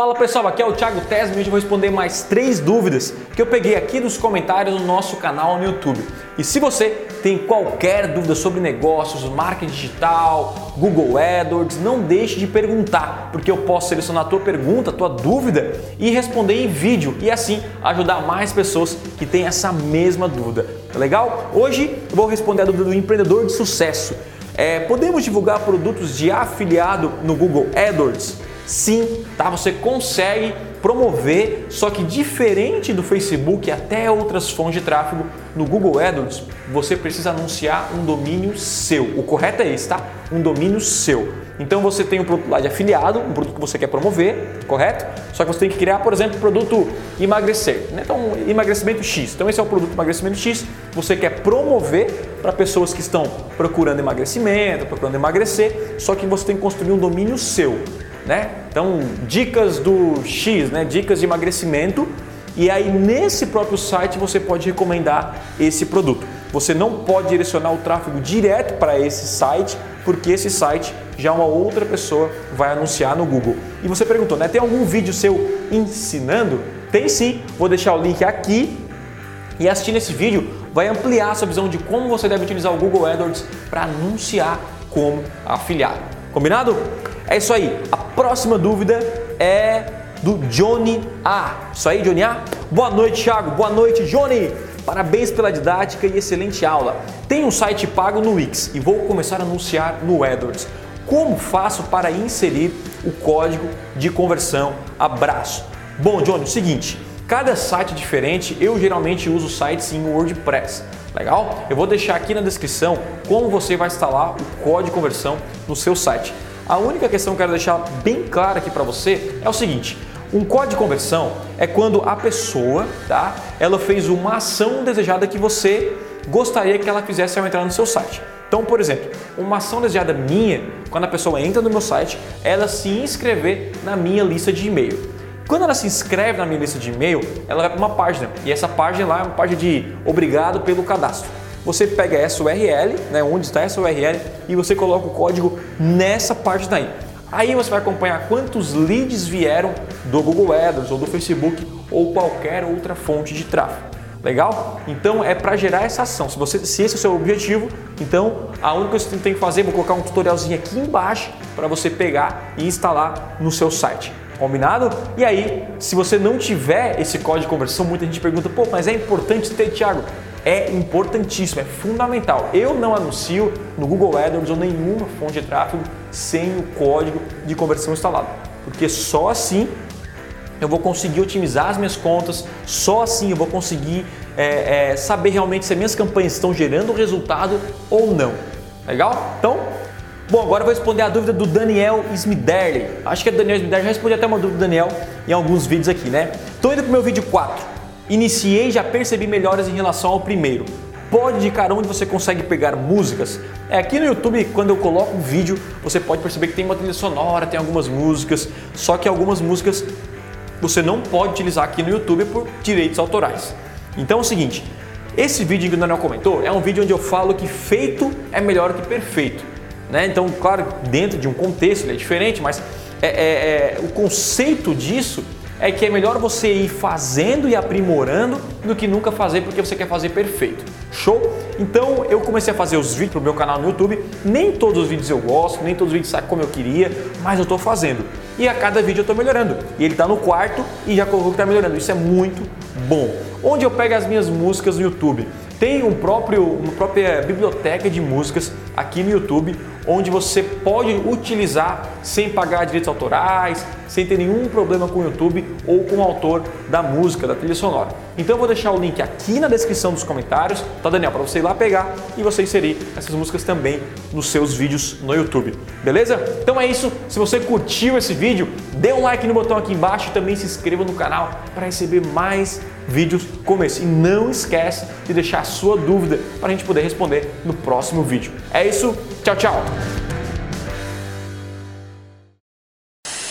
Fala pessoal, aqui é o Thiago Tesma e hoje eu vou responder mais três dúvidas que eu peguei aqui nos comentários do nosso canal no YouTube. E se você tem qualquer dúvida sobre negócios, marketing digital, Google AdWords, não deixe de perguntar, porque eu posso selecionar a tua pergunta, a tua dúvida e responder em vídeo e assim ajudar mais pessoas que têm essa mesma dúvida. Tá legal? Hoje eu vou responder a dúvida do empreendedor de sucesso. É, podemos divulgar produtos de afiliado no Google AdWords? Sim, tá? Você consegue promover, só que diferente do Facebook e até outras fontes de tráfego, no Google AdWords você precisa anunciar um domínio seu. O correto é esse, tá? Um domínio seu. Então você tem um produto lá de afiliado, um produto que você quer promover, correto? Só que você tem que criar, por exemplo, produto emagrecer. Né? Então, emagrecimento X. Então esse é o produto emagrecimento X. Você quer promover para pessoas que estão procurando emagrecimento, procurando emagrecer, só que você tem que construir um domínio seu né? Então, dicas do X, né? Dicas de emagrecimento. E aí nesse próprio site você pode recomendar esse produto. Você não pode direcionar o tráfego direto para esse site, porque esse site já uma outra pessoa vai anunciar no Google. E você perguntou, né? Tem algum vídeo seu ensinando? Tem sim. Vou deixar o link aqui. E assistindo esse vídeo vai ampliar a sua visão de como você deve utilizar o Google AdWords para anunciar como afiliado. Combinado? É isso aí. A próxima dúvida é do Johnny A. Isso aí, Johnny A? Boa noite, Thiago. Boa noite, Johnny. Parabéns pela didática e excelente aula. Tenho um site pago no Wix e vou começar a anunciar no AdWords. Como faço para inserir o código de conversão? Abraço. Bom, Johnny, o seguinte, cada site diferente, eu geralmente uso sites em WordPress. Legal? Eu vou deixar aqui na descrição como você vai instalar o código de conversão no seu site. A única questão que eu quero deixar bem clara aqui para você é o seguinte: um código de conversão é quando a pessoa, tá? Ela fez uma ação desejada que você gostaria que ela fizesse ao entrar no seu site. Então, por exemplo, uma ação desejada minha, quando a pessoa entra no meu site, ela se inscrever na minha lista de e-mail. Quando ela se inscreve na minha lista de e-mail, ela vai para uma página e essa página lá é uma página de obrigado pelo cadastro. Você pega essa URL, né, onde está essa URL, e você coloca o código nessa página aí. Aí você vai acompanhar quantos leads vieram do Google Ads ou do Facebook ou qualquer outra fonte de tráfego. Legal? Então é para gerar essa ação. Se, você, se esse é o seu objetivo, então a única coisa que você tem que fazer, vou colocar um tutorialzinho aqui embaixo para você pegar e instalar no seu site. Combinado? E aí, se você não tiver esse código de conversão, muita gente pergunta, pô, mas é importante ter, Thiago? É importantíssimo, é fundamental. Eu não anuncio no Google AdWords ou nenhuma fonte de tráfego sem o código de conversão instalado, porque só assim eu vou conseguir otimizar as minhas contas, só assim eu vou conseguir é, é, saber realmente se as minhas campanhas estão gerando resultado ou não. Legal? Então, Bom, agora eu vou responder a dúvida do Daniel Smiderley. Acho que é Daniel Smiderley, já respondi até uma dúvida do Daniel em alguns vídeos aqui, né? Estou indo para o meu vídeo 4. Iniciei e já percebi melhoras em relação ao primeiro. Pode indicar onde você consegue pegar músicas? É, aqui no YouTube, quando eu coloco um vídeo, você pode perceber que tem uma trilha sonora, tem algumas músicas, só que algumas músicas você não pode utilizar aqui no YouTube por direitos autorais. Então é o seguinte, esse vídeo que o Daniel comentou é um vídeo onde eu falo que feito é melhor que perfeito. Né? Então, claro, dentro de um contexto ele é diferente, mas é, é, é, o conceito disso é que é melhor você ir fazendo e aprimorando do que nunca fazer porque você quer fazer perfeito. Show? Então eu comecei a fazer os vídeos pro meu canal no YouTube. Nem todos os vídeos eu gosto, nem todos os vídeos saem como eu queria, mas eu estou fazendo. E a cada vídeo eu estou melhorando. E ele está no quarto e já colocou que está melhorando. Isso é muito bom. Onde eu pego as minhas músicas no YouTube? Tem um próprio, uma própria biblioteca de músicas aqui no YouTube, onde você pode utilizar sem pagar direitos autorais, sem ter nenhum problema com o YouTube ou com o autor da música, da trilha sonora. Então eu vou deixar o link aqui na descrição dos comentários, tá Daniel, para você ir lá pegar e você inserir essas músicas também nos seus vídeos no YouTube. Beleza? Então é isso. Se você curtiu esse vídeo, dê um like no botão aqui embaixo e também se inscreva no canal para receber mais vídeos como esse. E não esquece de deixar a sua dúvida para a gente poder responder no próximo vídeo. É isso, tchau, tchau!